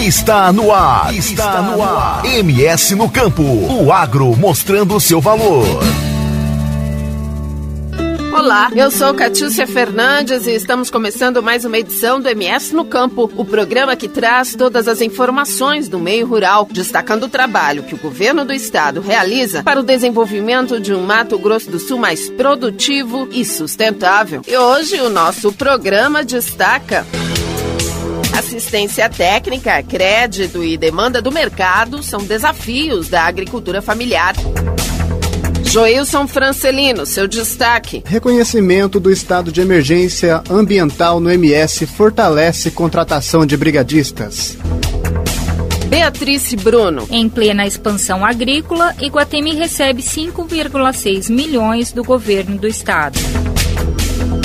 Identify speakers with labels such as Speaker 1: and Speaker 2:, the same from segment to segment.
Speaker 1: Está no ar. Está no ar. MS no campo. O agro mostrando o seu valor.
Speaker 2: Olá, eu sou Catiúcia Fernandes e estamos começando mais uma edição do MS no Campo, o programa que traz todas as informações do meio rural, destacando o trabalho que o governo do estado realiza para o desenvolvimento de um Mato Grosso do Sul mais produtivo e sustentável. E hoje o nosso programa destaca Assistência técnica, crédito e demanda do mercado são desafios da agricultura familiar. Joilson Francelino, seu destaque.
Speaker 3: Reconhecimento do estado de emergência ambiental no MS fortalece contratação de brigadistas.
Speaker 2: Beatriz Bruno.
Speaker 4: Em plena expansão agrícola, Iguatemi recebe 5,6 milhões do governo do estado.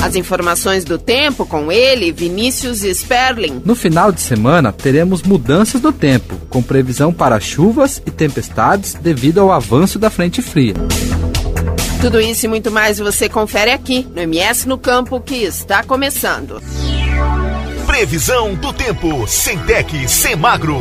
Speaker 2: As informações do tempo com ele, Vinícius Sperling.
Speaker 5: No final de semana, teremos mudanças no tempo, com previsão para chuvas e tempestades devido ao avanço da frente fria.
Speaker 2: Tudo isso e muito mais você confere aqui no MS no Campo que está começando.
Speaker 1: Previsão do tempo, Centec, Semagro.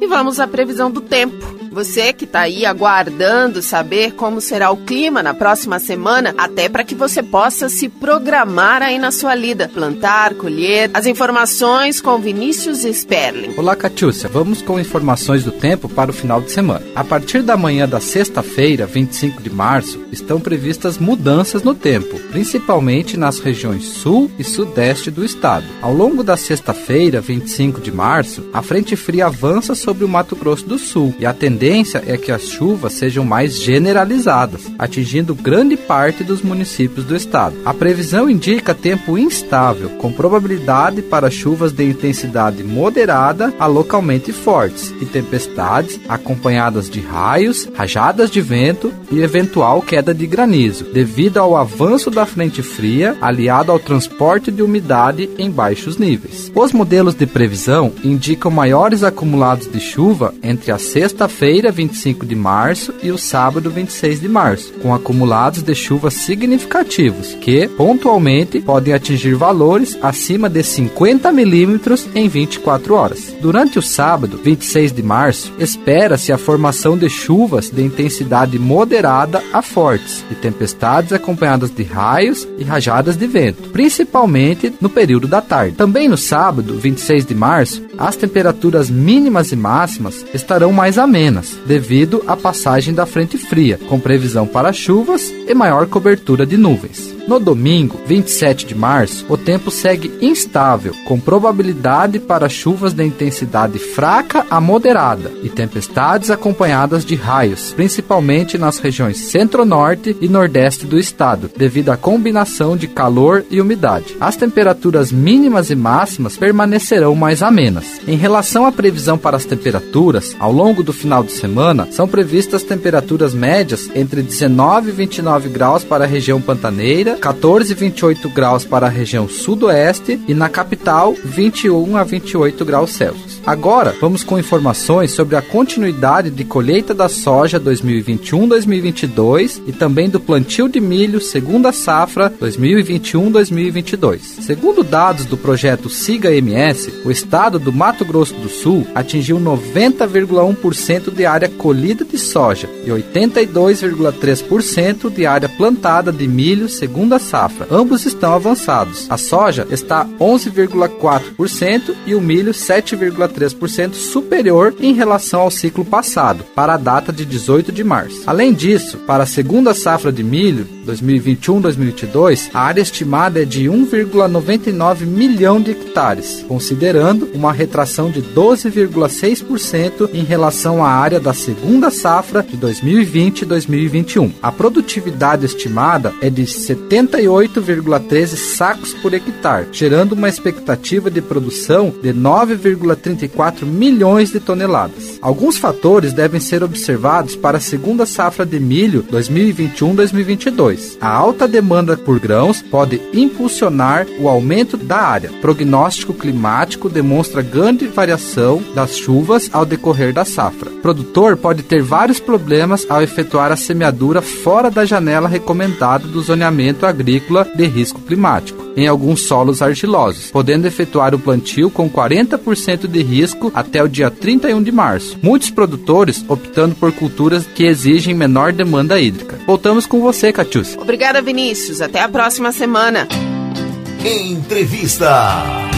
Speaker 2: E vamos à previsão do tempo. Você que está aí aguardando saber como será o clima na próxima semana, até para que você possa se programar aí na sua lida, plantar, colher. As informações com Vinícius Sperling.
Speaker 5: Olá, Catiúcia. Vamos com informações do tempo para o final de semana. A partir da manhã da sexta-feira, 25 de março, estão previstas mudanças no tempo, principalmente nas regiões sul e sudeste do estado. Ao longo da sexta-feira, 25 de março, a frente fria avança sobre o Mato Grosso do Sul e a tendência é que as chuvas sejam mais generalizadas, atingindo grande parte dos municípios do estado. A previsão indica tempo instável, com probabilidade para chuvas de intensidade moderada a localmente fortes e tempestades acompanhadas de raios, rajadas de vento e eventual queda de granizo, devido ao avanço da frente fria aliado ao transporte de umidade em baixos níveis. Os modelos de previsão indicam maiores acumulados de chuva entre a sexta-feira quinta-feira, 25 de março, e o sábado, 26 de março, com acumulados de chuvas significativos, que pontualmente podem atingir valores acima de 50 milímetros em 24 horas. Durante o sábado, 26 de março, espera-se a formação de chuvas de intensidade moderada a fortes e tempestades acompanhadas de raios e rajadas de vento, principalmente no período da tarde. Também no sábado, 26 de março, as temperaturas mínimas e máximas estarão mais amenas devido à passagem da frente fria, com previsão para chuvas e maior cobertura de nuvens. No domingo, 27 de março, o tempo segue instável, com probabilidade para chuvas de intensidade fraca a moderada e tempestades acompanhadas de raios, principalmente nas regiões centro-norte e nordeste do estado, devido à combinação de calor e umidade. As temperaturas mínimas e máximas permanecerão mais amenas. Em relação à previsão para as temperaturas, ao longo do final de semana, são previstas temperaturas médias entre 19 e 29 graus para a região pantaneira 14 e 28 graus para a região sudoeste e na capital 21 a 28 graus Celsius. Agora, vamos com informações sobre a continuidade de colheita da soja 2021-2022 e também do plantio de milho segunda safra 2021-2022. Segundo dados do projeto Siga MS, o estado do Mato Grosso do Sul atingiu 90,1% de área colhida de soja e 82,3% de área plantada de milho segunda segunda safra. Ambos estão avançados. A soja está 11,4% e o milho 7,3% superior em relação ao ciclo passado, para a data de 18 de março. Além disso, para a segunda safra de milho, 2021-2022, a área estimada é de 1,99 milhão de hectares, considerando uma retração de 12,6% em relação à área da segunda safra de 2020-2021. A produtividade estimada é de 78,13 sacos por hectare, gerando uma expectativa de produção de 9,34 milhões de toneladas. Alguns fatores devem ser observados para a segunda safra de milho 2021-2022 a alta demanda por grãos pode impulsionar o aumento da área. Prognóstico climático demonstra grande variação das chuvas ao decorrer da safra. O produtor pode ter vários problemas ao efetuar a semeadura fora da janela recomendada do zoneamento agrícola de risco climático em alguns solos argilosos, podendo efetuar o plantio com 40% de risco até o dia 31 de março. Muitos produtores optando por culturas que exigem menor demanda hídrica. Voltamos com você, Catiúcia.
Speaker 2: Obrigada, Vinícius. Até a próxima semana.
Speaker 1: Entrevista.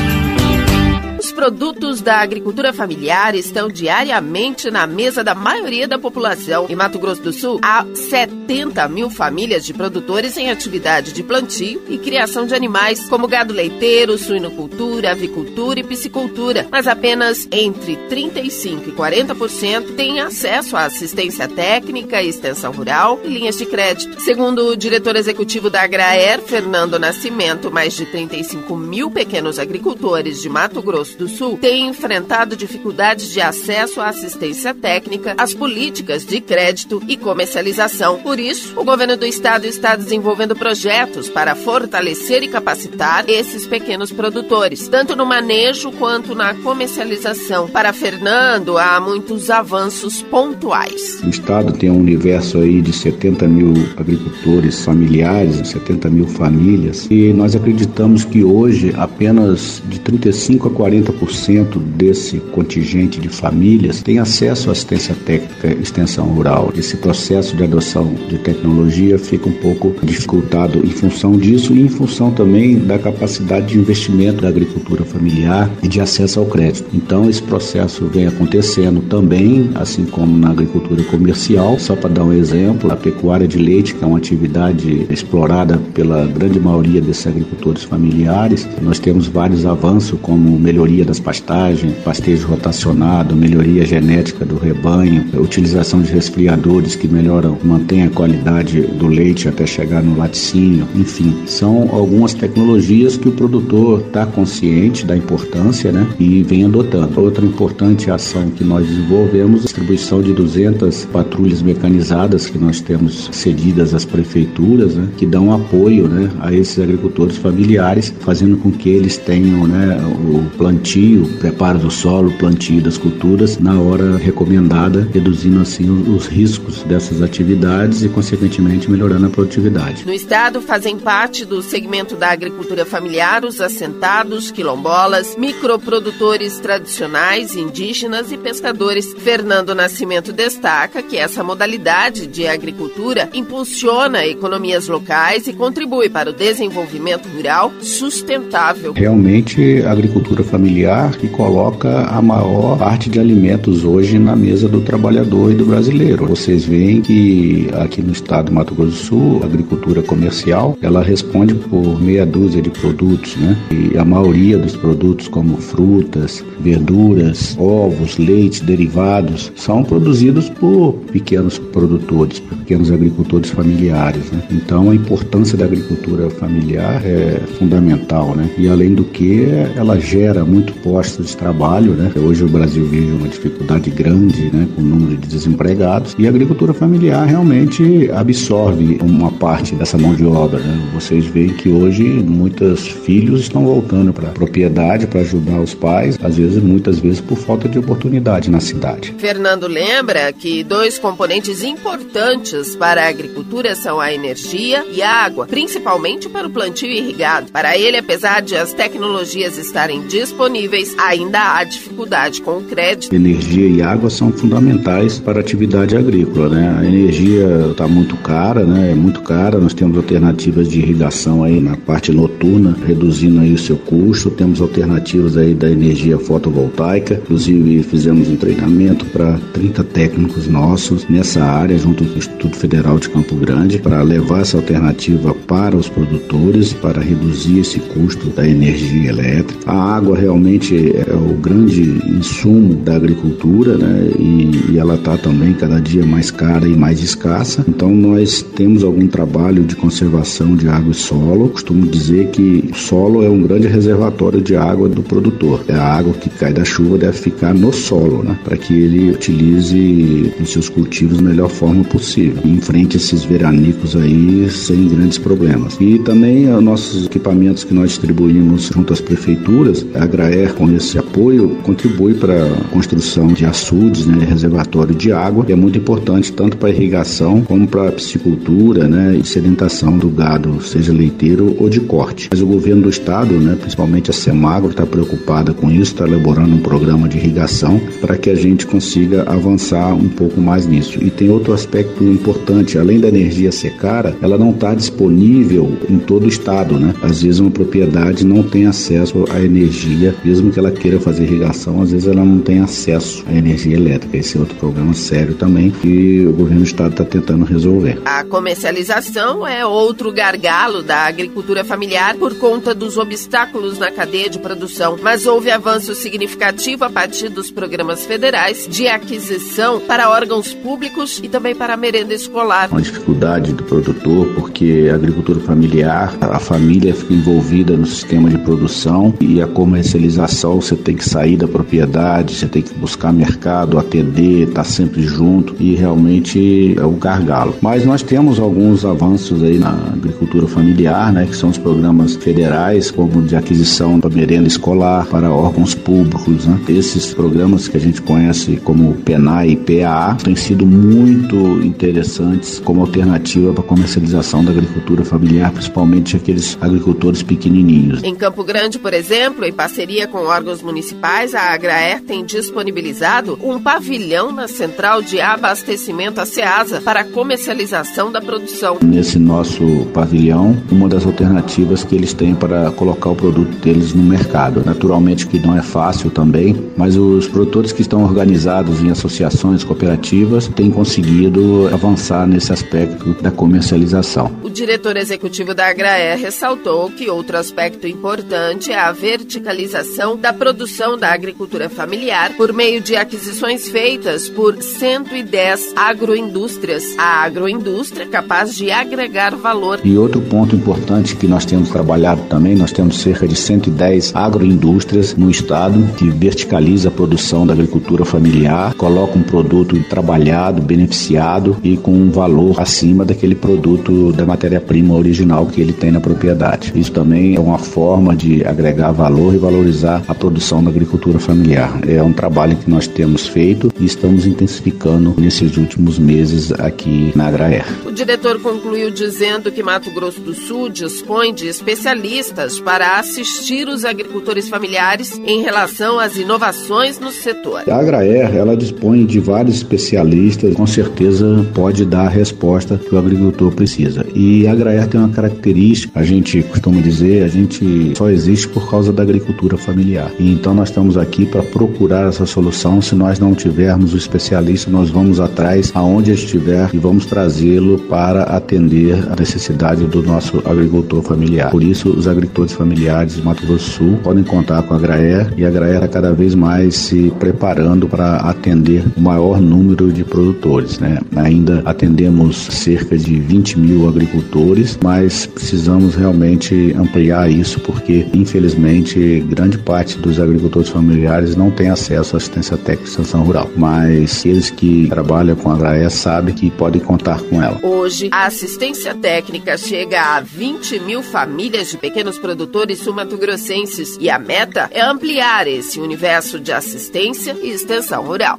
Speaker 2: Os produtos da agricultura familiar estão diariamente na mesa da maioria da população. Em Mato Grosso do Sul, há 70 mil famílias de produtores em atividade de plantio e criação de animais, como gado leiteiro, suinocultura, avicultura e piscicultura. Mas apenas entre 35% e 40% têm acesso à assistência técnica, extensão rural e linhas de crédito. Segundo o diretor executivo da Agraer, Fernando Nascimento, mais de 35 mil pequenos agricultores de Mato Grosso do Sul tem enfrentado dificuldades de acesso à assistência técnica, às políticas de crédito e comercialização. Por isso, o governo do estado está desenvolvendo projetos para fortalecer e capacitar esses pequenos produtores, tanto no manejo quanto na comercialização. Para Fernando, há muitos avanços pontuais.
Speaker 6: O estado tem um universo aí de 70 mil agricultores familiares, 70 mil famílias, e nós acreditamos que hoje apenas de 35 a 40 40% desse contingente de famílias tem acesso à assistência técnica extensão rural. Esse processo de adoção de tecnologia fica um pouco dificultado em função disso e em função também da capacidade de investimento da agricultura familiar e de acesso ao crédito. Então, esse processo vem acontecendo também, assim como na agricultura comercial. Só para dar um exemplo, a pecuária de leite, que é uma atividade explorada pela grande maioria desses agricultores familiares, nós temos vários avanços, como melhoria melhoria das pastagens, pastejo rotacionado, melhoria genética do rebanho, utilização de resfriadores que melhoram, mantêm a qualidade do leite até chegar no laticínio, enfim, são algumas tecnologias que o produtor está consciente da importância né, e vem adotando. Outra importante ação que nós desenvolvemos é a distribuição de 200 patrulhas mecanizadas que nós temos cedidas às prefeituras, né, que dão apoio né, a esses agricultores familiares, fazendo com que eles tenham né, o plantio plantio, preparo do solo, plantio das culturas na hora recomendada, reduzindo assim os riscos dessas atividades e, consequentemente, melhorando a produtividade.
Speaker 2: No estado fazem parte do segmento da agricultura familiar os assentados, quilombolas, microprodutores tradicionais, indígenas e pescadores. Fernando Nascimento destaca que essa modalidade de agricultura impulsiona economias locais e contribui para o desenvolvimento rural sustentável.
Speaker 6: Realmente, a agricultura familiar familiar que coloca a maior parte de alimentos hoje na mesa do trabalhador e do brasileiro. Vocês veem que aqui no estado do Mato Grosso do Sul, a agricultura comercial, ela responde por meia dúzia de produtos, né? E a maioria dos produtos como frutas, verduras, ovos, leite, derivados, são produzidos por pequenos produtores, pequenos agricultores familiares, né? Então a importância da agricultura familiar é fundamental, né? E além do que, ela gera muito postos de trabalho, né? Hoje o Brasil vive uma dificuldade grande, né, com o número de desempregados e a agricultura familiar realmente absorve uma parte dessa mão de obra, né? Vocês veem que hoje muitos filhos estão voltando para a propriedade para ajudar os pais, às vezes muitas vezes por falta de oportunidade na cidade.
Speaker 2: Fernando lembra que dois componentes importantes para a agricultura são a energia e a água, principalmente para o plantio irrigado. Para ele, apesar de as tecnologias estarem disponíveis disponíveis, ainda há dificuldade com o crédito.
Speaker 6: Energia e água são fundamentais para a atividade agrícola, né? A energia está muito cara, né? É muito cara. Nós temos alternativas de irrigação aí na parte noturna, reduzindo aí o seu custo. Temos alternativas aí da energia fotovoltaica. Inclusive fizemos um treinamento para 30 técnicos nossos nessa área, junto com o Instituto Federal de Campo Grande, para levar essa alternativa para os produtores, para reduzir esse custo da energia elétrica. A água realmente realmente é o grande insumo da agricultura, né? E, e ela está também cada dia mais cara e mais escassa. Então nós temos algum trabalho de conservação de água e solo. Costumo dizer que o solo é um grande reservatório de água do produtor. É a água que cai da chuva deve ficar no solo, né? Para que ele utilize nos seus cultivos da melhor forma possível. E enfrente esses veranicos aí sem grandes problemas. E também os nossos equipamentos que nós distribuímos junto às prefeituras, a Graer Com esse apoio, contribui para a construção de açudes, né, reservatório de água, que é muito importante tanto para irrigação como para a piscicultura né, e sedentação do gado, seja leiteiro ou de corte. Mas o governo do estado, né, principalmente a Semagro, está preocupada com isso, está elaborando um programa de irrigação para que a gente consiga avançar um pouco mais nisso. E tem outro aspecto importante, além da energia ser cara, ela não está disponível em todo o estado, né? Às vezes uma propriedade não tem acesso à energia, mesmo que ela queira fazer irrigação, às vezes ela não tem acesso à energia elétrica. Esse é outro problema sério também que o governo do estado está tentando resolver.
Speaker 2: A comercialização é outro gargalo da agricultura familiar por conta dos obstáculos na cadeia de produção, mas houve avanço significativo a partir dos programas federais de aquisição para órgãos públicos e também para a merenda escolar.
Speaker 6: Uma dificuldade do produtor porque a agricultura familiar, a família fica envolvida no sistema de produção e a comercialização você tem que sair da propriedade, você tem que buscar mercado, atender, estar tá sempre junto e realmente é um gargalo. Mas nós temos alguns avanços aí na agricultura familiar, né, que são os programas federais, como de aquisição para merenda escolar, para órgãos públicos. Né? Esses programas que a gente conhece como PENAI e PAA têm sido muito interessantes como alternativa para a comercialização da agricultura familiar, principalmente aqueles agricultores pequenininhos.
Speaker 2: Em Campo Grande, por exemplo, em parceria com órgãos municipais, a Agraer tem disponibilizado um pavilhão na central de abastecimento a Ceasa para a comercialização da produção.
Speaker 6: Nesse nosso pavilhão, uma das alternativas que eles têm para colocar o produto deles no mercado. Naturalmente que não é fácil também, mas os produtores que estão organizados em associações cooperativas têm conseguido avançar nesse aspecto da comercialização.
Speaker 2: O diretor executivo da Agraer ressaltou que outro aspecto importante é a verticalização da produção da agricultura familiar por meio de aquisições feitas por 110 agroindústrias. A agroindústria capaz de agregar valor.
Speaker 6: E outro ponto importante que nós temos trabalhado também, nós temos cerca de 110 agroindústrias no estado que verticaliza a produção da agricultura familiar, coloca um produto trabalhado, beneficiado e com um valor acima daquele produto da matéria-prima original que ele tem na propriedade. Isso também é uma forma de agregar valor e valorizar a produção da agricultura familiar. É um trabalho que nós temos feito e estamos intensificando nesses últimos meses aqui na Agraer.
Speaker 2: O diretor concluiu dizendo que Mato Grosso do Sul dispõe de especialistas para assistir os agricultores familiares em relação às inovações no setor.
Speaker 6: A Agraer, ela dispõe de vários especialistas, com certeza pode dar a resposta que o agricultor precisa. E a Agraer tem uma característica, a gente costuma dizer, a gente só existe por causa da agricultura familiar. E então nós estamos aqui para procurar essa solução. Se nós não tivermos o especialista, nós vamos atrás aonde estiver e vamos trazê-lo para atender a necessidade do nosso agricultor familiar. Por isso, os agricultores familiares de Mato Grosso do Sul podem contar com a Graer e a Graer está cada vez mais se preparando para atender o maior número de produtores. Né? Ainda atendemos cerca de 20 mil agricultores, mas precisamos realmente ampliar isso porque, infelizmente, grande parte dos agricultores familiares não tem acesso à assistência técnica de extensão rural. Mas eles que trabalham com a Graer sabem que podem contar com ela.
Speaker 2: Hoje, a assistência técnica chega a 20 mil famílias de pequenos produtores sumatogrossenses e a meta é ampliar esse universo de assistência e extensão rural.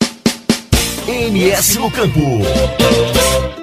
Speaker 1: MS no Campo.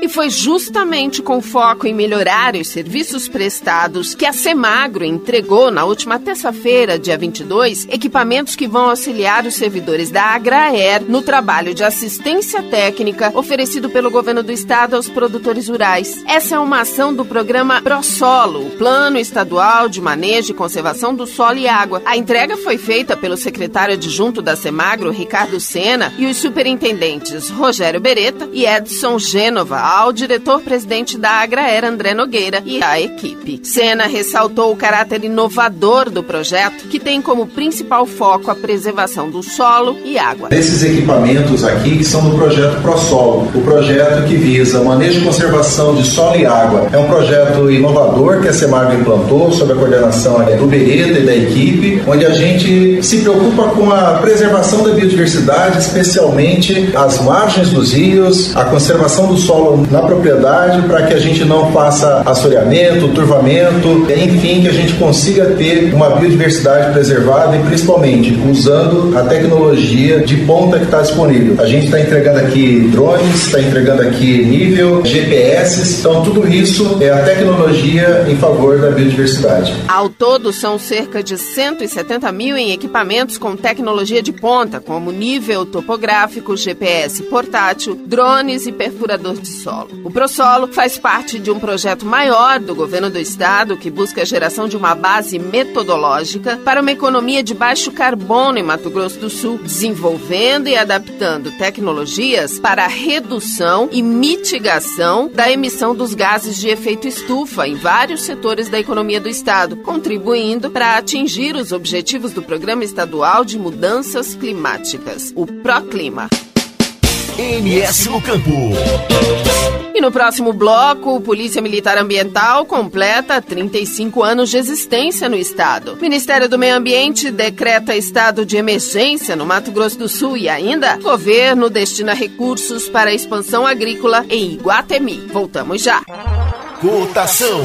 Speaker 2: E foi justamente com foco em melhorar os serviços prestados que a Semagro entregou na última terça-feira, dia 22, equipamentos que vão auxiliar os servidores da Agraer no trabalho de assistência técnica oferecido pelo governo do estado aos produtores rurais. Essa é uma ação do programa ProSolo, o Plano Estadual de Manejo e Conservação do Solo e Água. A entrega foi feita pelo secretário adjunto da Semagro, Ricardo Sena, e os superintendentes Rogério Beretta e Edson Gênova, ao diretor-presidente da Agraer, André Nogueira, e à equipe. Sena ressaltou o caráter inovador do projeto, que tem como principal foco a preservação do solo e água.
Speaker 7: Esses equipamentos aqui são do projeto ProSolo, o projeto que visa manejo e conservação de solo e água. É um projeto inovador que a Semargo implantou sob a coordenação do Beretta e da equipe, onde a gente se preocupa com a preservação da biodiversidade, especialmente as margens dos rios, a conservação do solo na propriedade para que a gente não faça assoreamento, turvamento, enfim, que a gente consiga ter uma biodiversidade preservada e principalmente usando a tecnologia de ponta que está disponível. A gente está entregando aqui drones, está entregando aqui nível, GPS, então tudo isso é a tecnologia em favor da biodiversidade.
Speaker 2: Ao todo, são cerca de 170 mil em equipamentos com tecnologia de ponta, como nível topográfico, GPS portátil, drones e perfurador de solo. O ProSolo faz parte de um projeto maior do governo do estado que busca a geração de uma base metodológica para uma economia de baixo carbono em Mato Grosso do Sul, desenvolvendo e adaptando tecnologias para a redução e mitigação da emissão dos gases de efeito estufa em vários setores da economia do estado, contribuindo para atingir os objetivos do Programa Estadual de Mudanças Climáticas, o Proclima.
Speaker 1: MS no Campo.
Speaker 2: E no próximo bloco, Polícia Militar Ambiental completa 35 anos de existência no estado. Ministério do Meio Ambiente decreta estado de emergência no Mato Grosso do Sul e ainda governo destina recursos para a expansão agrícola em Iguatemi. Voltamos já.
Speaker 1: Cotação.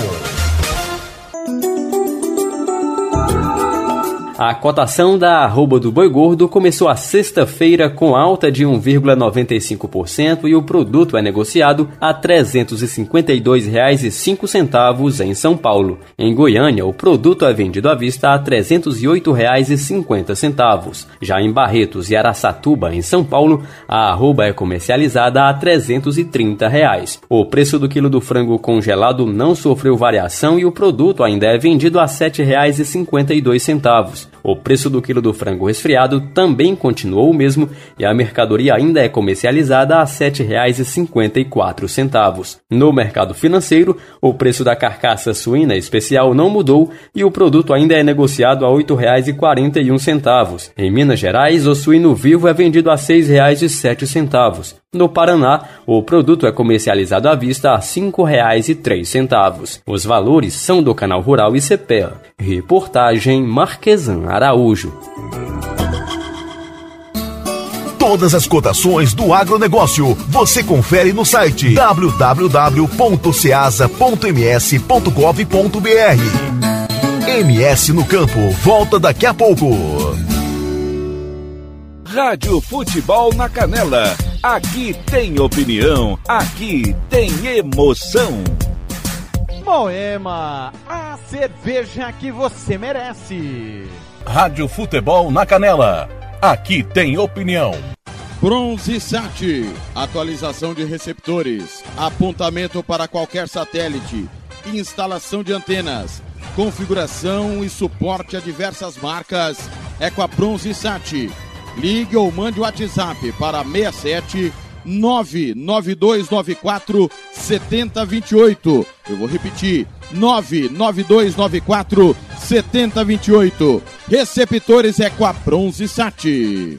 Speaker 8: A cotação da arroba do boi gordo começou a sexta-feira com alta de 1,95% e o produto é negociado a R$ 352,05 em São Paulo. Em Goiânia, o produto é vendido à vista a R$ 308,50. Já em Barretos e Araçatuba, em São Paulo, a arroba é comercializada a 330 reais. O preço do quilo do frango congelado não sofreu variação e o produto ainda é vendido a R$ 7,52. O preço do quilo do frango resfriado também continuou o mesmo e a mercadoria ainda é comercializada a R$ 7,54. No mercado financeiro, o preço da carcaça suína especial não mudou e o produto ainda é negociado a R$ 8,41. Em Minas Gerais, o suíno vivo é vendido a R$ 6,07. No Paraná, o produto é comercializado à vista a R$ 5,03. Os valores são do Canal Rural e CPEA. Reportagem Marquesan Araújo.
Speaker 1: Todas as cotações do agronegócio você confere no site www.ceasa.ms.gov.br. MS no Campo volta daqui a pouco.
Speaker 9: Rádio Futebol na Canela. Aqui tem opinião, aqui tem emoção.
Speaker 10: Moema, a cerveja que você merece.
Speaker 9: Rádio Futebol na Canela. Aqui tem opinião.
Speaker 11: Bronze Sat, atualização de receptores, apontamento para qualquer satélite, instalação de antenas, configuração e suporte a diversas marcas. É com a Bronze Sat. Ligue ou mande o WhatsApp para 67 99294 7028. Eu vou repetir: 99294 7028. Receptores é com a Bronze Sat.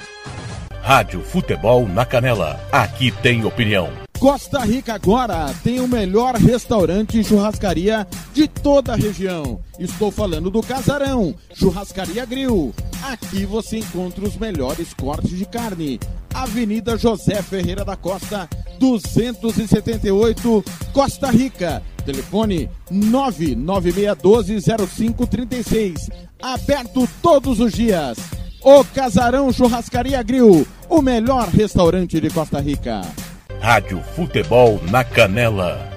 Speaker 9: Rádio Futebol na Canela. Aqui tem opinião.
Speaker 11: Costa Rica agora tem o melhor restaurante e churrascaria de toda a região. Estou falando do Casarão, Churrascaria Grill. Aqui você encontra os melhores cortes de carne. Avenida José Ferreira da Costa, 278, Costa Rica. Telefone 996120536. Aberto todos os dias. O Casarão Churrascaria Grill, o melhor restaurante de Costa Rica.
Speaker 9: Rádio Futebol na Canela.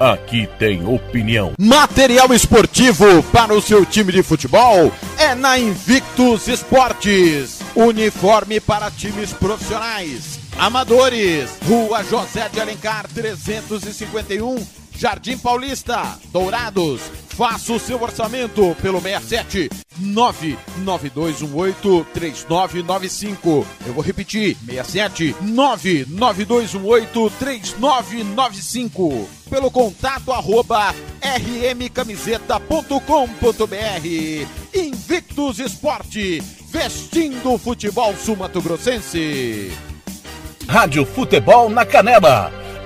Speaker 9: Aqui tem opinião.
Speaker 11: Material esportivo para o seu time de futebol é na Invictus Esportes. Uniforme para times profissionais, amadores. Rua José de Alencar 351, Jardim Paulista, Dourados. Faça o seu orçamento pelo 67 99218 3995. Eu vou repetir: 67 99218 3995. Pelo contato arroba rmcamiseta.com.br. Invictus Esporte, vestindo o futebol sumatogrossense.
Speaker 9: Rádio Futebol na Canela.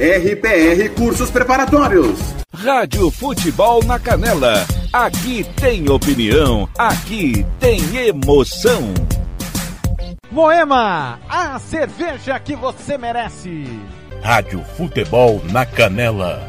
Speaker 12: RPR Cursos Preparatórios.
Speaker 9: Rádio Futebol na Canela. Aqui tem opinião, aqui tem emoção.
Speaker 10: Moema, a cerveja que você merece.
Speaker 9: Rádio Futebol na Canela.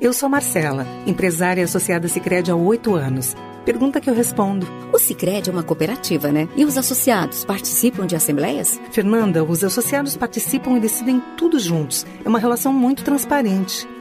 Speaker 13: Eu sou Marcela, empresária associada Sicredi há oito anos. Pergunta que eu respondo.
Speaker 14: O Sicredi é uma cooperativa, né? E os associados participam de assembleias?
Speaker 13: Fernanda, os associados participam e decidem tudo juntos. É uma relação muito transparente.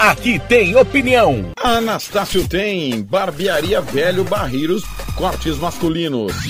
Speaker 9: Aqui tem opinião.
Speaker 11: Anastácio tem barbearia velho barreiros, cortes masculinos,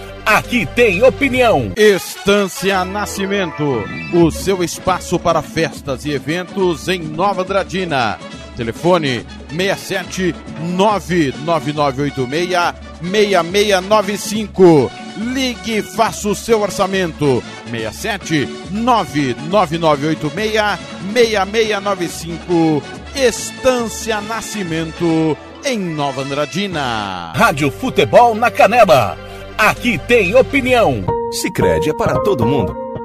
Speaker 9: Aqui tem opinião.
Speaker 11: Estância Nascimento, o seu espaço para festas e eventos em Nova Dradina. Telefone 67 99986 6695. Ligue e faça o seu orçamento. 67 99986 6695. Estância Nascimento em Nova Andradina.
Speaker 9: Rádio Futebol na Canela. Aqui tem opinião.
Speaker 15: Sicredi é para todo mundo.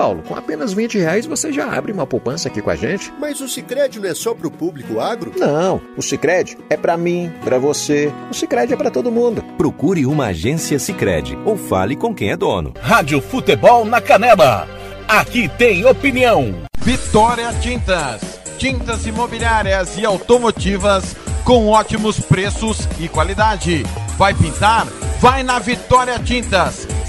Speaker 16: Paulo. Com apenas 20 reais você já abre uma poupança aqui com a gente.
Speaker 17: Mas o Cicred não é só pro público agro?
Speaker 16: Não, o Cicred é para mim, para você. O Cicred é para todo mundo.
Speaker 15: Procure uma agência Cicred ou fale com quem é dono.
Speaker 9: Rádio Futebol na Canela. Aqui tem opinião.
Speaker 11: Vitória Tintas. Tintas imobiliárias e automotivas com ótimos preços e qualidade. Vai pintar? Vai na Vitória Tintas.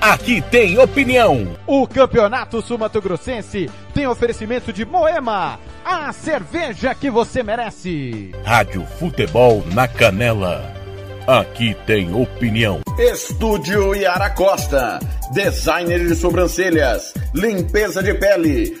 Speaker 9: Aqui tem opinião.
Speaker 10: O Campeonato Sumato Grossense tem oferecimento de Moema, a cerveja que você merece.
Speaker 9: Rádio Futebol na Canela. Aqui tem opinião.
Speaker 12: Estúdio Yara Costa. Designer de sobrancelhas, limpeza de pele,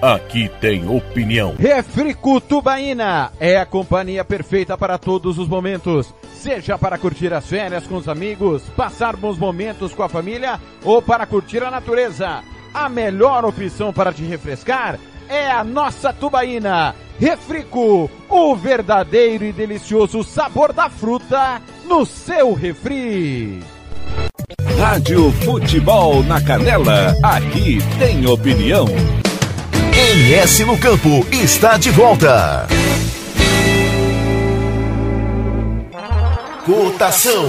Speaker 9: Aqui tem opinião.
Speaker 10: Refrico Tubaína é a companhia perfeita para todos os momentos. Seja para curtir as férias com os amigos, passar bons momentos com a família ou para curtir a natureza. A melhor opção para te refrescar é a nossa Tubaína. Refrico, o verdadeiro e delicioso sabor da fruta no seu refri.
Speaker 9: Rádio Futebol na Canela. Aqui tem opinião.
Speaker 18: MS no Campo está de volta. Cotação.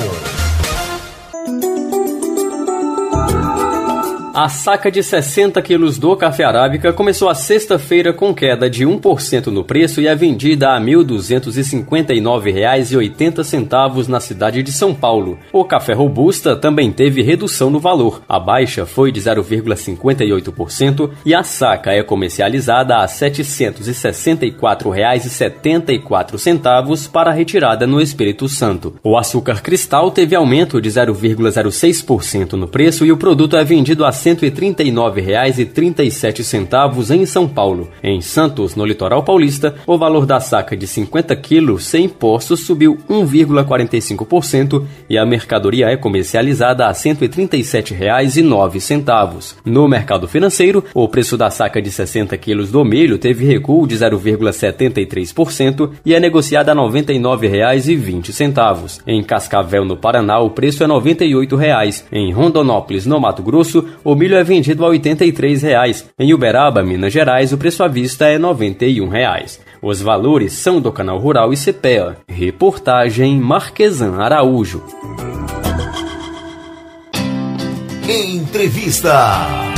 Speaker 8: A saca de 60 quilos do café arábica começou a sexta-feira com queda de 1% no preço e é vendida a R$ 1.259,80 na cidade de São Paulo. O café robusta também teve redução no valor. A baixa foi de 0,58% e a saca é comercializada a R$ 764,74 para retirada no Espírito Santo. O açúcar cristal teve aumento de 0,06% no preço e o produto é vendido a R$ 139,37 em São Paulo. Em Santos, no litoral paulista, o valor da saca de 50 quilos sem impostos subiu 1,45% e a mercadoria é comercializada a R$ 137,09. No mercado financeiro, o preço da saca de 60 quilos do milho teve recuo de 0,73% e é negociada a R$ 99,20. Em Cascavel, no Paraná, o preço é R$ 98,00. Em Rondonópolis, no Mato Grosso, o milho é vendido a R$ 83,00. Em Uberaba, Minas Gerais, o preço à vista é R$ 91,00. Os valores são do Canal Rural e CPEA. Reportagem Marquesan Araújo.
Speaker 18: Entrevista.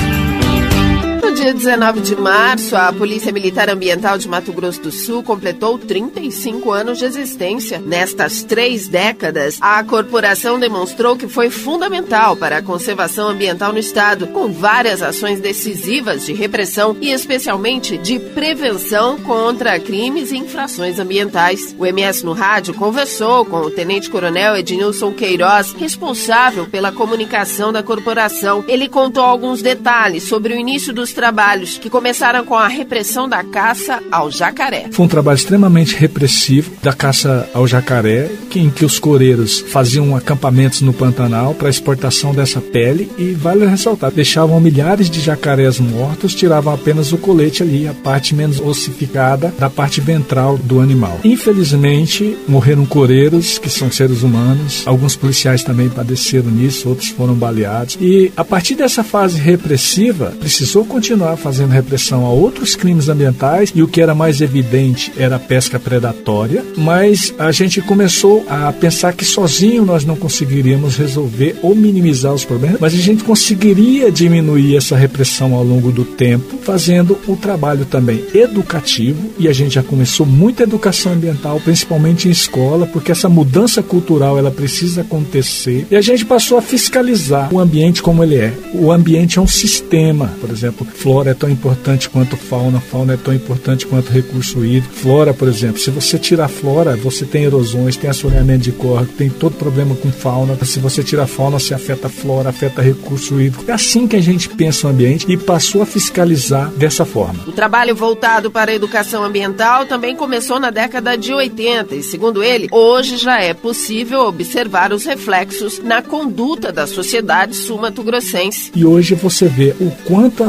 Speaker 2: Dia 19 de março, a Polícia Militar Ambiental de Mato Grosso do Sul completou 35 anos de existência. Nestas três décadas, a corporação demonstrou que foi fundamental para a conservação ambiental no estado, com várias ações decisivas de repressão e especialmente de prevenção contra crimes e infrações ambientais. O MS no Rádio conversou com o Tenente Coronel Ednilson Queiroz, responsável pela comunicação da corporação. Ele contou alguns detalhes sobre o início dos trabalhos trabalhos que começaram com a repressão da caça ao jacaré.
Speaker 19: Foi um trabalho extremamente repressivo da caça ao jacaré, em que os coreiros faziam acampamentos no Pantanal para exportação dessa pele e, vale ressaltar, deixavam milhares de jacarés mortos, tiravam apenas o colete ali, a parte menos ossificada da parte ventral do animal. Infelizmente, morreram coreiros, que são seres humanos, alguns policiais também padeceram nisso, outros foram baleados. E a partir dessa fase repressiva, precisou continuar fazendo repressão a outros crimes ambientais e o que era mais evidente era a pesca predatória, mas a gente começou a pensar que sozinho nós não conseguiríamos resolver ou minimizar os problemas, mas a gente conseguiria diminuir essa repressão ao longo do tempo, fazendo o trabalho também educativo e a gente já começou muita educação ambiental, principalmente em escola, porque essa mudança cultural ela precisa acontecer e a gente passou a fiscalizar o ambiente como ele é. O ambiente é um sistema, por exemplo, flora é tão importante quanto fauna, fauna é tão importante quanto recurso hídrico. Flora, por exemplo, se você tirar flora, você tem erosões, tem assoreamento de córrego, tem todo problema com fauna. Se você tira fauna, se afeta a flora, afeta recurso hídrico. É assim que a gente pensa o ambiente e passou a fiscalizar dessa forma.
Speaker 2: O trabalho voltado para a educação ambiental também começou na década de 80 e, segundo ele, hoje já é possível observar os reflexos na conduta da sociedade sumatogrossense.
Speaker 19: E hoje você vê o quanto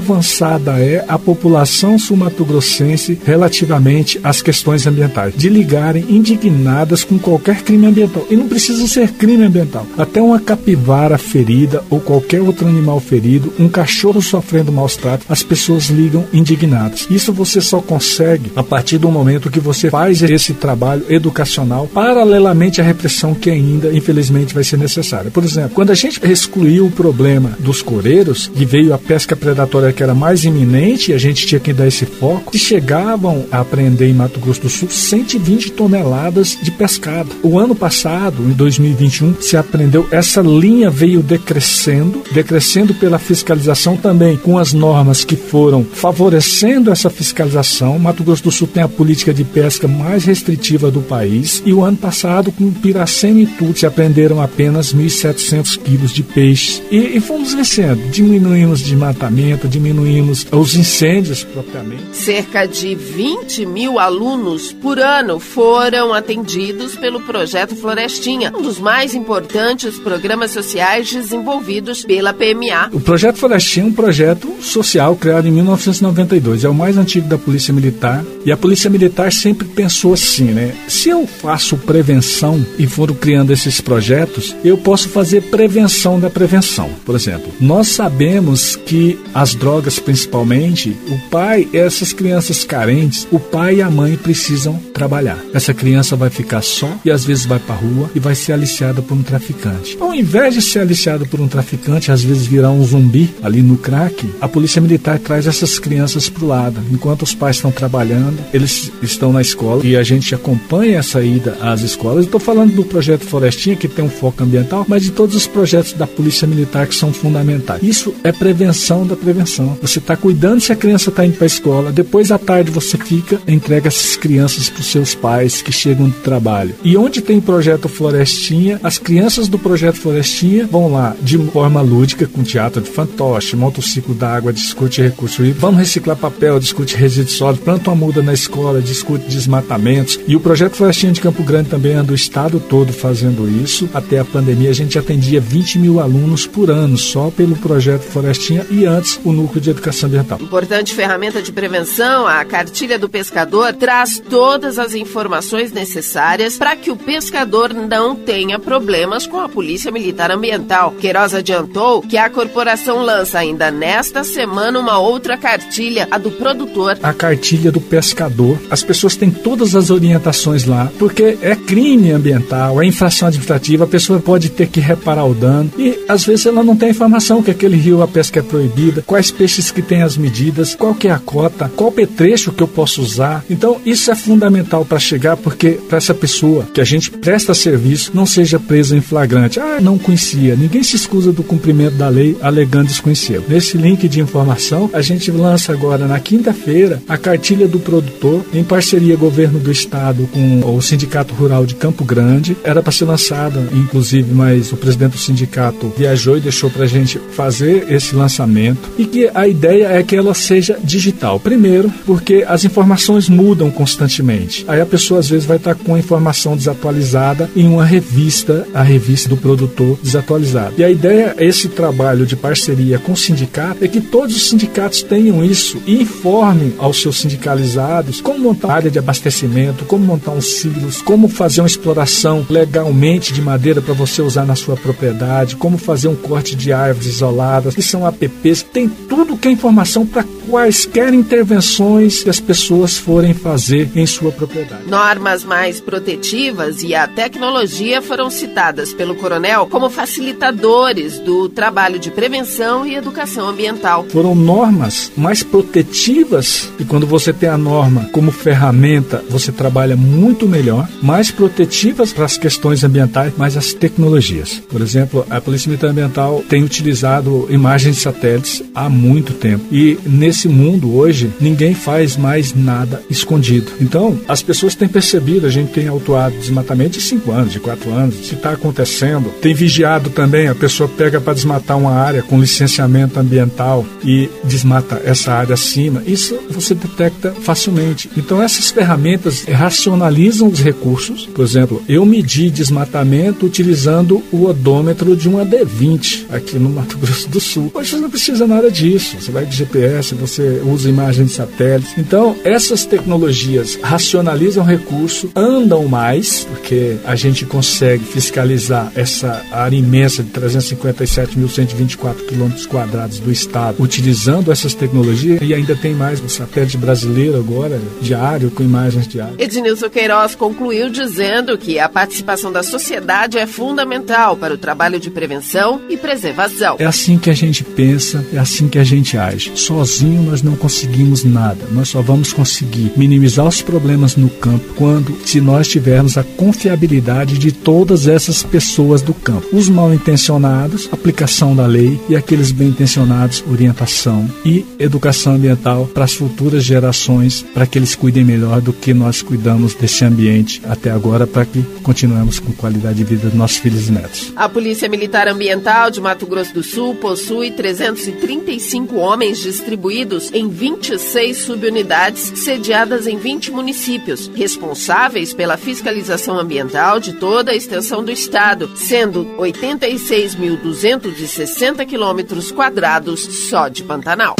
Speaker 19: avançada é a população sumatogrossense relativamente às questões ambientais, de ligarem indignadas com qualquer crime ambiental. E não precisa ser crime ambiental. Até uma capivara ferida ou qualquer outro animal ferido, um cachorro sofrendo maus tratos, as pessoas ligam indignadas. Isso você só consegue a partir do momento que você faz esse trabalho educacional paralelamente à repressão que ainda, infelizmente, vai ser necessária. Por exemplo, quando a gente excluiu o problema dos coreiros, e veio a pesca predatória que era mais iminente, e a gente tinha que dar esse foco, e chegavam a apreender em Mato Grosso do Sul 120 toneladas de pescado. O ano passado, em 2021, se aprendeu, essa linha veio decrescendo, decrescendo pela fiscalização também, com as normas que foram favorecendo essa fiscalização. Mato Grosso do Sul tem a política de pesca mais restritiva do país, e o ano passado, com Piracema e tudo, se aprenderam apenas 1.700 quilos de peixes. E, e fomos vencendo, diminuímos desmatamento, diminuímos os incêndios propriamente.
Speaker 2: Cerca de 20 mil alunos por ano foram atendidos pelo Projeto Florestinha, um dos mais importantes programas sociais desenvolvidos pela PMA.
Speaker 19: O Projeto Florestinha é um projeto social criado em 1992, é o mais antigo da Polícia Militar e a Polícia Militar sempre pensou assim, né? Se eu faço prevenção e for criando esses projetos, eu posso fazer prevenção da prevenção. Por exemplo, nós sabemos que as drogas, principalmente, o pai, essas crianças carentes, o pai e a mãe precisam trabalhar. Essa criança vai ficar só e às vezes vai para rua e vai ser aliciada por um traficante. Ao invés de ser aliciado por um traficante, às vezes virar um zumbi ali no crack, a polícia militar traz essas crianças pro lado. Enquanto os pais estão trabalhando, eles estão na escola e a gente acompanha essa ida às escolas. Estou falando do projeto Florestinha, que tem um foco ambiental, mas de todos os projetos da polícia militar que são fundamentais. Isso é prevenção da prevenção. Você está cuidando se a criança está indo para a escola, depois à tarde você fica, entrega essas crianças para os seus pais que chegam do trabalho. E onde tem projeto Florestinha, as crianças do projeto Florestinha vão lá de forma lúdica, com teatro de fantoche, motociclo d'água, discute recurso hídrico, vamos reciclar papel, discute resíduos sólidos, planta uma muda na escola, discute desmatamentos. E o projeto Florestinha de Campo Grande também anda o estado todo fazendo isso. Até a pandemia a gente atendia 20 mil alunos por ano só pelo projeto Florestinha e antes o núcleo de educação ambiental.
Speaker 2: Importante ferramenta de prevenção, a cartilha do pescador traz todas as informações necessárias para que o pescador não tenha problemas com a Polícia Militar Ambiental. Queiroz adiantou que a corporação lança ainda nesta semana uma outra cartilha, a do produtor.
Speaker 19: A cartilha do pescador. As pessoas têm todas as orientações lá, porque é crime ambiental, é infração administrativa, a pessoa pode ter que reparar o dano e às vezes ela não tem informação que aquele rio a pesca é proibida, quais peixes que tem as medidas, qual que é a cota, qual petrecho que eu posso usar. Então isso é fundamental para chegar porque para essa pessoa que a gente presta serviço não seja presa em flagrante. Ah, não conhecia. Ninguém se escusa do cumprimento da lei alegando desconhecê-lo. Nesse link de informação, a gente lança agora na quinta-feira a cartilha do produtor em parceria governo do estado com o Sindicato Rural de Campo Grande. Era para ser lançada, inclusive, mas o presidente do sindicato viajou e deixou para a gente fazer esse lançamento e que a ideia ideia é que ela seja digital. Primeiro, porque as informações mudam constantemente. Aí a pessoa às vezes vai estar com a informação desatualizada em uma revista, a revista do produtor desatualizada. E a ideia, esse trabalho de parceria com o sindicato, é que todos os sindicatos tenham isso e informem aos seus sindicalizados como montar área de abastecimento, como montar uns silos, como fazer uma exploração legalmente de madeira para você usar na sua propriedade, como fazer um corte de árvores isoladas, que são apps, tem tudo que é informação para quaisquer intervenções que as pessoas forem fazer em sua propriedade.
Speaker 2: Normas mais protetivas e a tecnologia foram citadas pelo coronel como facilitadores do trabalho de prevenção e educação ambiental.
Speaker 19: Foram normas mais protetivas e quando você tem a norma como ferramenta, você trabalha muito melhor, mais protetivas para as questões ambientais, mas as tecnologias. Por exemplo, a Polícia Militar Ambiental tem utilizado imagens de satélites há muito tempo e nesse mundo hoje ninguém faz mais nada escondido. Então, as pessoas têm percebido, a gente tem autuado desmatamento de 5 anos, de 4 anos, se está acontecendo. Tem vigiado também, a pessoa pega para desmatar uma área com licenciamento ambiental e desmata essa área acima. Isso você detecta facilmente. Então, essas ferramentas racionalizam os recursos. Por exemplo, eu medi desmatamento utilizando o odômetro de um AD20 aqui no Mato Grosso do Sul. Hoje você não precisa nada disso. Você vai de GPS, você usa imagens de satélites. Então, essas tecnologias racionalizam o recurso, andam mais, porque a gente consegue fiscalizar essa área imensa de 357.124 quilômetros quadrados do estado, utilizando essas tecnologias e ainda tem mais o satélite brasileiro agora, diário, com imagens diárias.
Speaker 2: Ednilson Queiroz concluiu dizendo que a participação da sociedade é fundamental para o trabalho de prevenção e preservação.
Speaker 19: É assim que a gente pensa, é assim que a gente age. Sozinho nós não conseguimos nada. Nós só vamos conseguir minimizar os problemas no campo quando se nós tivermos a confiabilidade de todas essas pessoas do campo. Os mal intencionados, aplicação da lei e aqueles bem intencionados, orientação e educação ambiental para as futuras gerações, para que eles cuidem melhor do que nós cuidamos desse ambiente até agora, para que continuemos com qualidade de vida dos nossos filhos e netos.
Speaker 2: A Polícia Militar Ambiental de Mato Grosso do Sul possui 335 homens distribuídos em 26 subunidades sediadas em 20 municípios, responsáveis pela fiscalização ambiental de toda a extensão do estado, sendo 86.260 quilômetros quadrados só de Pantanal.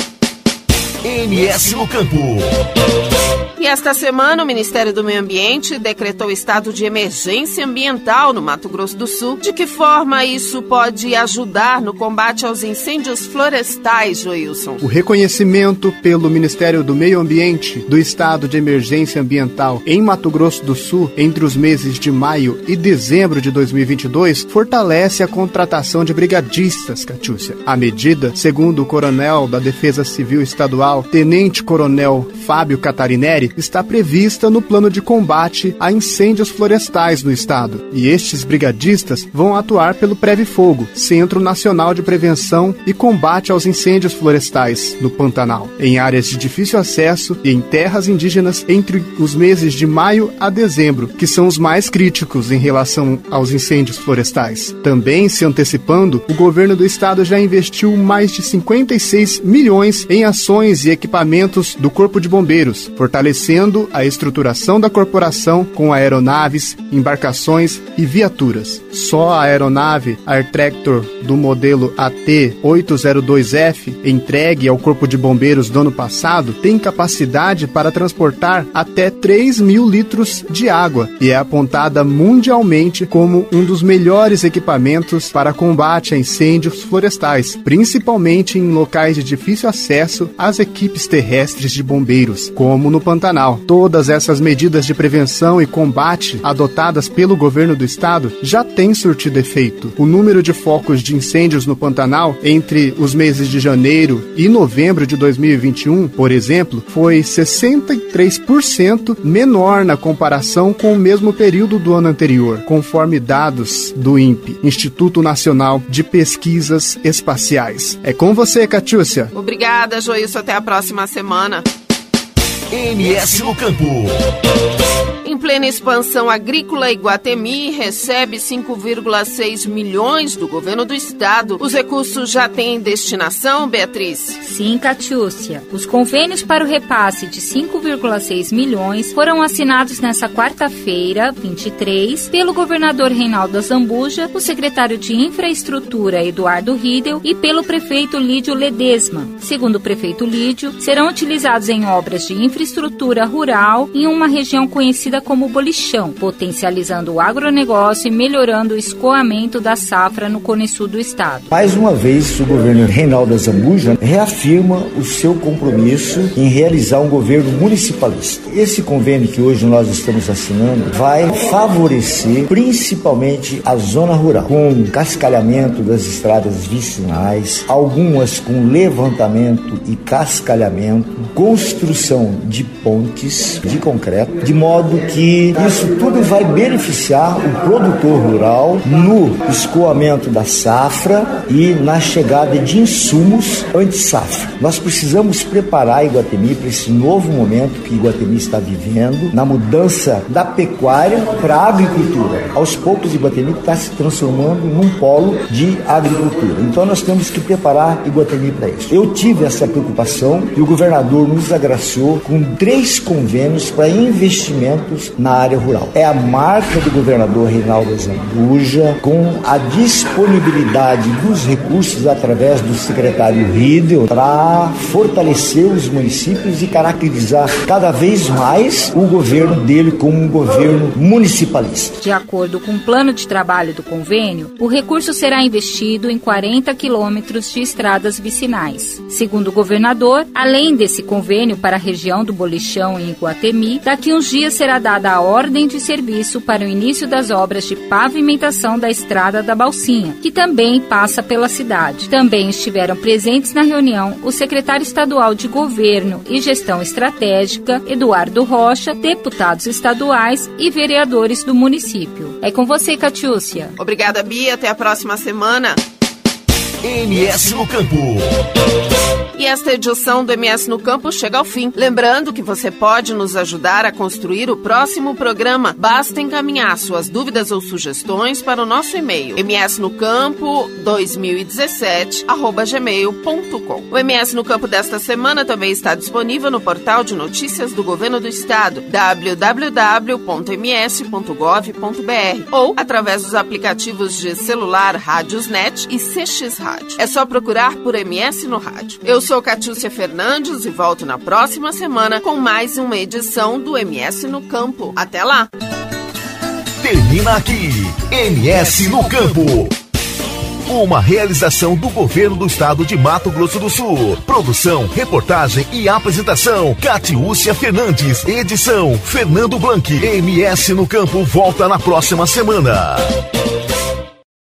Speaker 18: MS no Campo.
Speaker 2: E esta semana, o Ministério do Meio Ambiente decretou estado de emergência ambiental no Mato Grosso do Sul. De que forma isso pode ajudar no combate aos incêndios florestais, Joilson?
Speaker 20: O reconhecimento pelo Ministério do Meio Ambiente do estado de emergência ambiental em Mato Grosso do Sul entre os meses de maio e dezembro de 2022 fortalece a contratação de brigadistas, Catiúcia. A medida, segundo o coronel da Defesa Civil Estadual, Tenente Coronel Fábio Catarineri, está prevista no plano de combate a incêndios florestais no estado. E estes brigadistas vão atuar pelo Preve Fogo, Centro Nacional de Prevenção e Combate aos Incêndios Florestais, no Pantanal, em áreas de difícil acesso e em terras indígenas entre os meses de maio a dezembro, que são os mais críticos em relação aos incêndios florestais. Também se antecipando, o governo do estado já investiu mais de 56 milhões em ações e equipamentos do Corpo de Bombeiros, fortalecendo a estruturação da corporação com aeronaves, embarcações e viaturas. Só a aeronave Air Tractor do modelo AT-802F, entregue ao Corpo de Bombeiros do ano passado, tem capacidade para transportar até 3 mil litros de água e é apontada mundialmente como um dos melhores equipamentos para combate a incêndios florestais, principalmente em locais de difícil acesso às equipes terrestres de bombeiros, como no Pantanal. Todas essas medidas de prevenção e combate adotadas pelo governo do estado já têm surtido efeito. O número de focos de incêndios no Pantanal entre os meses de janeiro e novembro de 2021, por exemplo, foi 63% menor na comparação com o mesmo período do ano anterior, conforme dados do INPE, Instituto Nacional de Pesquisas Espaciais. É com você, Catiúcia.
Speaker 2: Obrigada, Joilson. Até a próxima semana.
Speaker 18: MS no Campo.
Speaker 2: Plena expansão agrícola, Iguatemi recebe 5,6 milhões do governo do estado. Os recursos já têm destinação, Beatriz?
Speaker 21: Sim, Catiúcia. Os convênios para o repasse de 5,6 milhões foram assinados nesta quarta-feira, 23, pelo governador Reinaldo Azambuja, o secretário de Infraestrutura Eduardo Riedel e pelo prefeito Lídio Ledesma. Segundo o prefeito Lídio, serão utilizados em obras de infraestrutura rural em uma região conhecida como Bolichão, potencializando o agronegócio e melhorando o escoamento da safra no Cone Sul do estado.
Speaker 22: Mais uma vez, o governo Reinaldo Azambuja reafirma o seu compromisso em realizar um governo municipalista. Esse convênio que hoje nós estamos assinando vai favorecer principalmente a zona rural, com cascalhamento das estradas vicinais, algumas com levantamento e cascalhamento, construção de pontes de concreto, de modo que isso tudo vai beneficiar o produtor rural no escoamento da safra e na chegada de insumos anti-safra. Nós precisamos preparar Iguatemi para esse novo momento que Iguatemi está vivendo, na mudança da pecuária para a agricultura. Aos poucos, Iguatemi está se transformando num polo de agricultura. Então, nós temos que preparar Iguatemi para isso. Eu tive essa preocupação e o governador nos agraciou com três convênios para investimentos na área rural. É a marca do governador Reinaldo Zambuja, com a disponibilidade dos recursos através do secretário Riedel para fortalecer os municípios e caracterizar cada vez mais o governo dele como um governo municipalista.
Speaker 21: De acordo com o plano de trabalho do convênio, o recurso será investido em 40 quilômetros de estradas vicinais. Segundo o governador, além desse convênio para a região do Bolichão em Iguatemi, daqui uns dias será dada a ordem de serviço para o início das obras de pavimentação da estrada da Balsinha, que também passa pela cidade. Também estiveram presentes na reunião o secretário estadual de Governo e Gestão Estratégica, Eduardo Rocha, deputados estaduais e vereadores do município. É com você, Catiúcia.
Speaker 2: Obrigada, Bia. Até a próxima semana.
Speaker 18: MS no Campo.
Speaker 2: E esta edição do MS no Campo chega ao fim. Lembrando que você pode nos ajudar a construir o próximo programa. Basta encaminhar suas dúvidas ou sugestões para o nosso e-mail msnocampo2017@gmail.com. O MS no Campo desta semana também está disponível no portal de notícias do Governo do Estado www.ms.gov.br ou através dos aplicativos de celular Rádiosnet e CX Rádio. É só procurar por MS no rádio. Eu sou Catiúcia Fernandes e volto na próxima semana com mais uma edição do MS no Campo. Até lá!
Speaker 18: Termina aqui, MS no Campo. Uma realização do governo do estado de Mato Grosso do Sul. Produção, reportagem e apresentação: Catiúcia Fernandes. Edição: Fernando Blanc. MS no Campo volta na próxima semana.